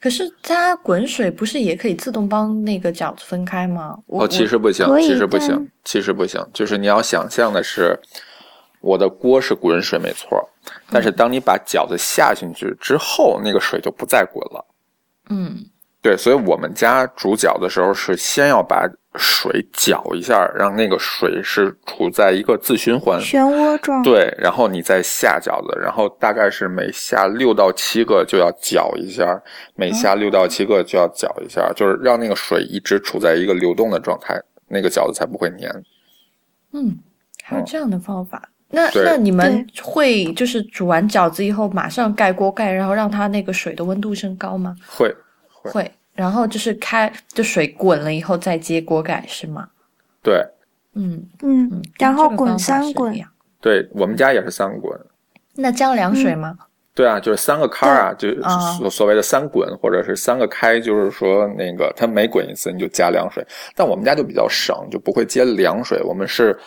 可是它滚水不是也可以自动帮那个饺子分开吗？哦，其实不行其实不行，其实不行。就是你要想象的是，我的锅是滚水没错，但是当你把饺子下进去之后，那个水就不再滚了。嗯对，所以我们家煮饺的时候是先要把水搅一下，让那个水是处在一个自循环。漩涡状，对，然后你再下饺子，然后大概是每下六到七个就要搅一下，每下六到七个就要搅一下，就是让那个水一直处在一个流动的状态，那个饺子才不会粘。嗯，还有这样的方法。那那你们会就是煮完饺子以后马上盖锅盖，然后让它那个水的温度升高吗？会，会会，然后就是开就水滚了以后再接锅盖是吗？对，嗯嗯嗯，，然后滚三滚对我们家也是三滚。那加凉水吗？对啊，就是三个开儿啊，就所所谓的三滚，或者是三个开，就是说那个它每滚一次你就加凉水。但我们家就比较省，就不会接凉水。我们是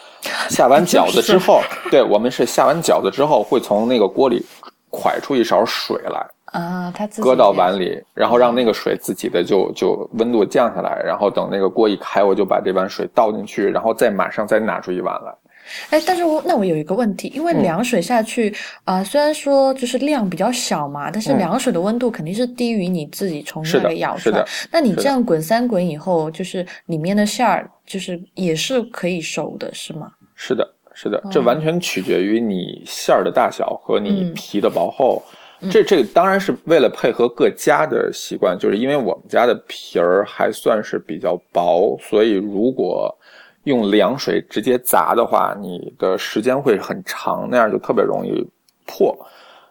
下完饺子之后，对我们是下完饺子之后会从那个锅里蒯出一勺水来，啊，它自己搁到碗里，然后让那个水自己的就就温度降下来，然后等那个锅一开，我就把这碗水倒进去，然后再马上再拿出一碗来。哎，但是我那我有一个问题，因为嗯凉水下去啊、虽然说就是量比较小嘛，但是嗯凉水的温度肯定是低于你自己从那个舀出来是的。那你这样滚三滚以后，就是里面的馅儿就是也是可以熟的，是吗？是的，是的，这完全取决于你馅儿的大小和你嗯皮的薄厚。这这个当然是为了配合各家的习惯，就是因为我们家的皮儿还算是比较薄，所以如果用凉水直接砸的话，你的时间会很长，那样就特别容易破。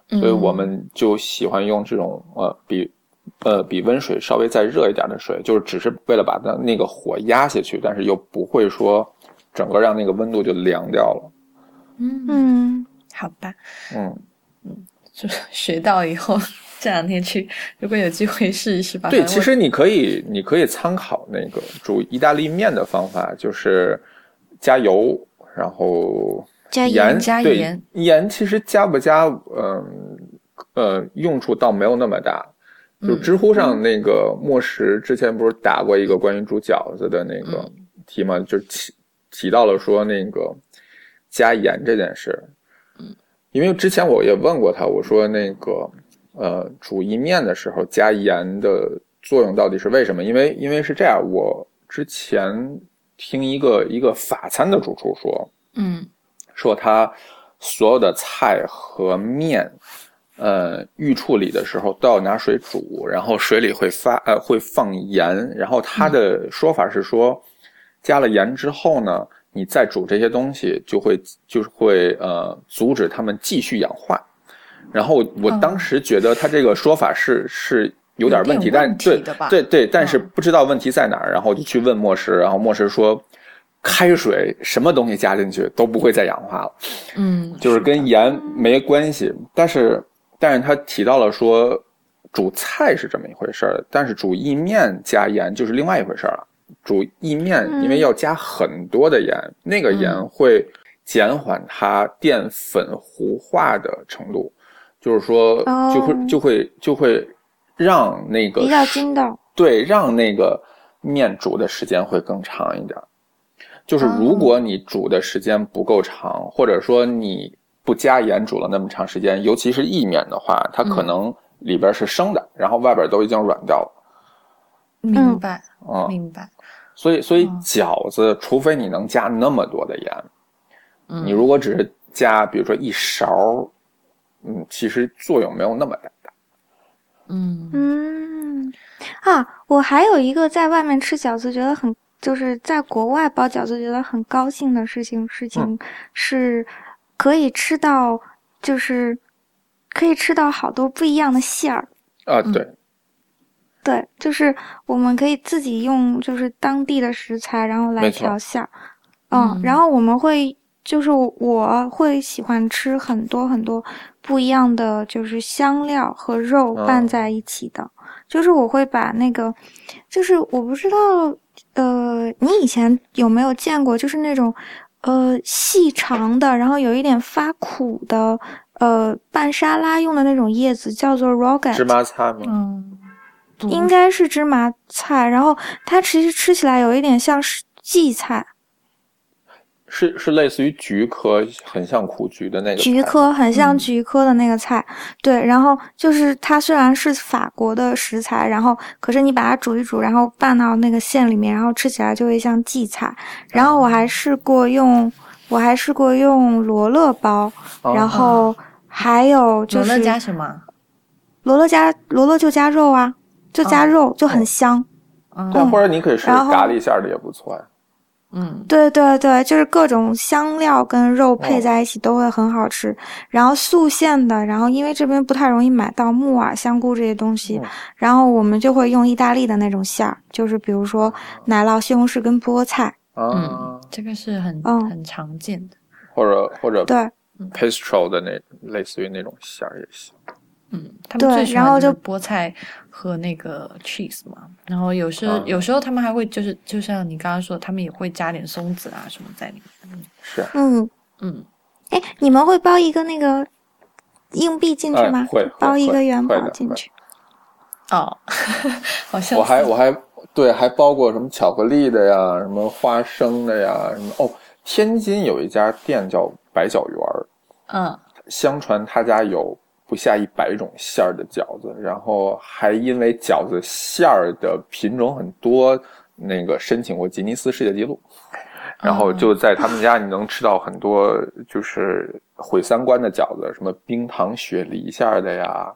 所以我们就喜欢用这种呃比呃比温水稍微再热一点的水，就是只是为了把它那个火压下去，但是又不会说整个让那个温度就凉掉了。嗯，嗯，好吧，嗯。嗯，就 学到以后，这两天去，如果有机会试一试吧。对，其实你可以你可以参考那个煮意大利面的方法，就是加油，然后加盐，对加盐盐其实加不加，嗯呃用处倒没有那么大。就嗯知乎上那个莫石之前不是打过一个关于煮饺子的那个嗯题吗？就提提到了说那个加盐这件事。嗯，因为之前我也问过他，我说那个呃煮意面的时候加盐的作用到底是为什么？因为因为是这样，我之前听一个一个法餐的主厨说，嗯。说他所有的菜和面，呃，预处理的时候都要拿水煮，然后水里会发呃会放盐，然后他的说法是说，加了盐之后呢，你再煮这些东西就会就是会呃阻止它们继续氧化。然后我哦当时觉得他这个说法是是有点问题，但对对对，但是嗯不知道问题在哪儿，然后我就去问莫石，然后莫石说。开水什么东西加进去都不会再氧化了，嗯，就是跟盐没关系。但是，但是他提到了说，煮菜是这么一回事儿，但是煮意面加盐就是另外一回事儿了。煮意面嗯因为要加很多的盐，那个盐嗯会减缓它淀粉糊化的程度，就是说哦就会就会就会让那个比较筋道。对，让那个面煮的时间会更长一点儿。就是哦如果你煮的时间不够长，或者说你不加盐煮了那么长时间，尤其是意面的话，它可嗯能里边是生的，然后外边都已经软掉了。明白嗯，明白。所以所以哦饺子，除非你能加那么多的盐，嗯。你如果只是加，比如说一勺，嗯，其实作用没有那么大。嗯。嗯，啊，我还有一个在外面吃饺子觉得很，就是在国外包饺子觉得很高兴的事情，事情是可以吃到，就是可以吃到好多不一样的馅儿。啊，嗯。对，对，就是我们可以自己用就是当地的食材，然后来调馅儿。嗯，嗯然后我们会就是我会喜欢吃很多很多不一样的就是香料和肉嗯拌在一起的。就是我会把那个，就是我不知道，呃，你以前有没有见过，就是那种。呃，细长的，然后有一点发苦的呃拌沙拉用的那种叶子，叫做 rogan，芝麻菜吗？嗯，不应该是芝麻菜，然后它其实吃起来有一点像是荠菜，是是类似于菊科，很像苦菊的那个菜菊科很像嗯菊科的那个菜，对，然后就是它虽然是法国的食材，然后可是你把它煮一煮，然后拌到那个馅里面，然后吃起来就会像荠菜。然后我还试过用，我还试过用罗勒包，哦然后还有就是罗勒加什么？罗勒加罗勒就加肉啊，就加肉、就很香。嗯对，或者你可以试咖喱馅儿的也不错呀。嗯对对对，就是各种香料跟肉配哦在一起都会很好吃。然后素馅的，然后因为这边不太容易买到木耳、香菇这些东西，嗯然后我们就会用意大利的那种馅儿，就是比如说奶酪、西红柿跟菠菜。啊嗯，，这个是很嗯很常见的。或者或者对 pastry 的那类似于那种馅儿也行。嗯，他们对最喜欢就然后就菠菜和那个 cheese 嘛，然后有时候、啊有时候他们还会就是就像你刚刚说，他们也会加点松子啊什么在里面。是，嗯，嗯，哎，你们会包一个那个硬币进去吗？哎会包一个元宝进去。哦，好像我还我还对还包过什么巧克力的呀，什么花生的呀，什么哦，天津有一家店叫百饺园儿，嗯相传他家有不下一百种馅儿的饺子，然后还因为饺子馅儿的品种很多，那个申请过吉尼斯世界纪录。然后就在他们家，你能吃到很多就是毁三观的饺子，什么冰糖雪梨馅儿的呀，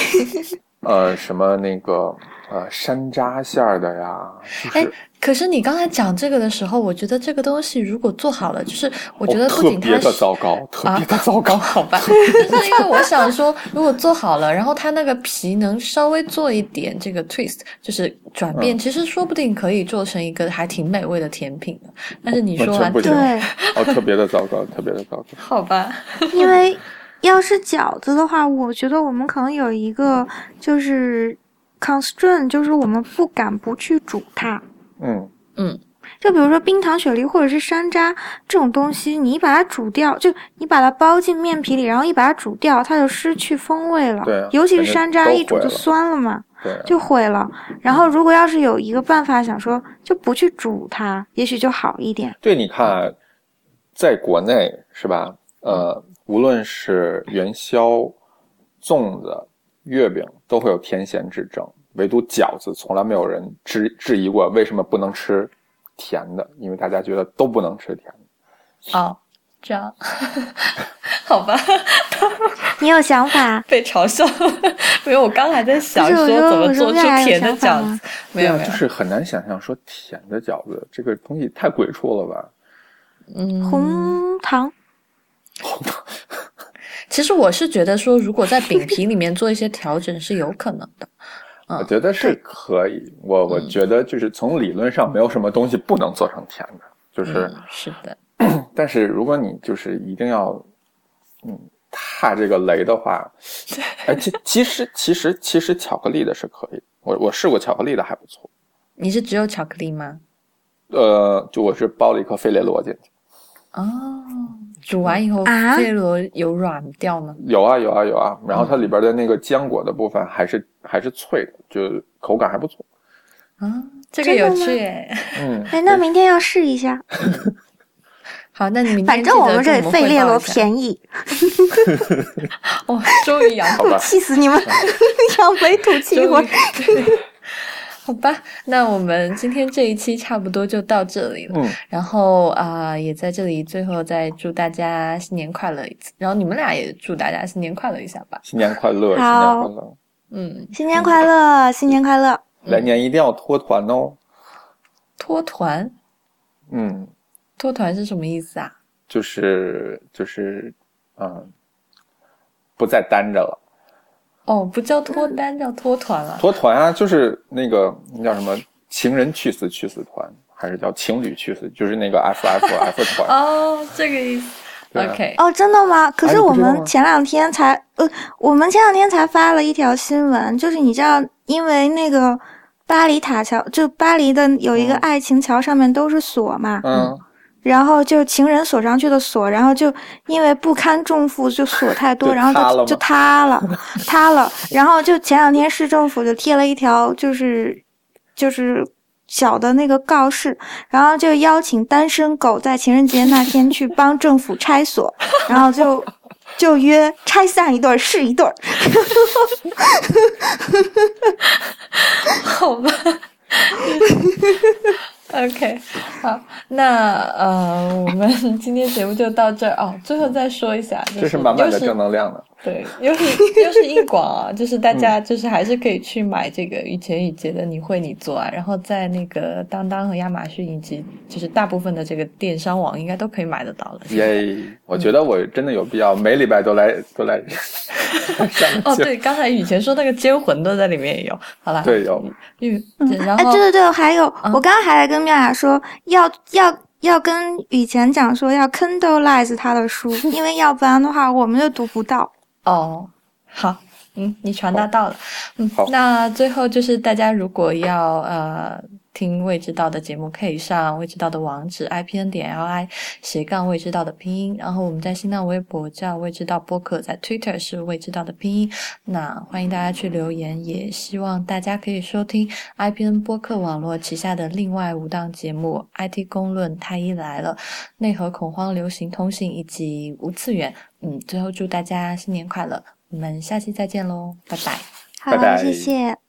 呃，什么那个呃山楂馅儿的呀，就哎是可是你刚才讲这个的时候，我觉得这个东西如果做好了，就是我觉得哦不特别的仅它糟糕，特啊别的糟糕。好吧，就是因为我想说，如果做好了，然后它那个皮能稍微做一点这个 twist，就是转变，嗯其实说不定可以做成一个还挺美味的甜品的。但是你说完对，哦，特别的糟糕，特别的糟糕。好吧，因为要是饺子的话，我觉得我们可能有一个就是 constraint，就是我们不敢不去煮它。嗯，嗯就比如说冰糖雪梨或者是山楂这种东西，你一把它煮掉，就你把它包进面皮里，然后一把它煮掉，它就失去风味了。对啊尤其是山楂一煮就酸了嘛，对，就毁了。然后如果要是有一个办法，想说就不去煮它，也许就好一点。对，你看，在国内是吧？呃，无论是元宵、粽子、月饼，都会有甜咸之争，唯独饺子从来没有人质质疑过为什么不能吃甜的，因为大家觉得都不能吃甜的。哦，这样，好吧，你有想法？被嘲笑，没有我刚还在想说怎么做出甜的饺子，没有就，是很难想象说甜的饺子这个东西太鬼畜了吧？嗯，红糖。其实我是觉得说，如果在饼皮里面做一些调整是有可能的。嗯我觉得是可以。我我觉得就是从理论上没有什么东西不能做成甜的，就是。嗯，是的，但是如果你就是一定要，嗯，踏这个雷的话，哎，其其实其实其实巧克力的是可以，我我试过巧克力的还不错。你是只有巧克力吗？呃，就我是包了一颗费列罗进去，哦，煮完以后啊？费罗有软掉吗？有啊有啊有啊，然后它里边的那个浆果的部分还是还是脆的，就口感还不错。啊，这个有趣。诶。嗯，哎，那明天要试一下。好，那你明天反正我们这里费列罗便宜，哦，终于养好了，气死你们！扬眉吐气一会好吧，那我们今天这一期差不多就到这里了。嗯，然后啊、也在这里最后再祝大家新年快乐一次。然后你们俩也祝大家新年快乐一下吧。新年快乐，新年快乐，嗯，新年快乐，新年快乐！来年一定要脱团哦。脱团，嗯，脱团是什么意思啊？就是就是嗯，不再单着了。哦，不叫脱单，叫脱团了。脱团啊，就是那个那叫什么情人去死去死团，还是叫情侣去死？就是那个 F F F 团。哦，这个意思。OK，哦，真的吗？可哎是我们前两天才，呃，我们前两天才发了一条新闻，就是你知道，因为那个巴黎塔桥，就巴黎的有一个嗯爱情桥上面都是锁嘛，嗯然后就情人锁上去的锁，然后就因为不堪重负，就锁太多，然后就就塌了，塌了。然后就前两天市政府就贴了一条，就是就是小的那个告示，然后就邀请单身狗在情人节那天去帮政府拆锁，然后就就约拆散一对儿是一对儿。好吧。OK，好，那呃，我们 今天节目就到这儿哦。最后再说一下，就这是满满的正能量呢。对，又是 又是硬广啊，就是大家就是还是可以去买这个雨前雨节的你会你做啊，然后在那个当当和亚马逊以及就是大部分的这个电商网应该都可以买得到了。耶！我觉得我真的有必要每礼拜都来 都来上哦，对，刚才雨前说那个煎馄饨在里面也有，好啦，对有嗯，然哎，后对对对，还有，嗯我刚刚还来跟妙雅说，要要要跟雨前讲说要 Kindleize 他的书，因为要不然的话我们就读不到。哦，好，嗯，你传达到了，嗯，那最后就是大家如果要呃听未知道的节目，可以上未知道的网址 i p n 点 l i 斜杠未知道的拼音，然后我们在新浪微博叫未知道播客，在 Twitter 是未知道的拼音，那欢迎大家去留言，也希望大家可以收听 IPN 播客网络旗下的另外五档节目《IT 公论》《太医来了》《内核恐慌流行通信》以及无次元。嗯，最后祝大家新年快乐，我们下期再见喽，拜拜。好，拜拜谢谢。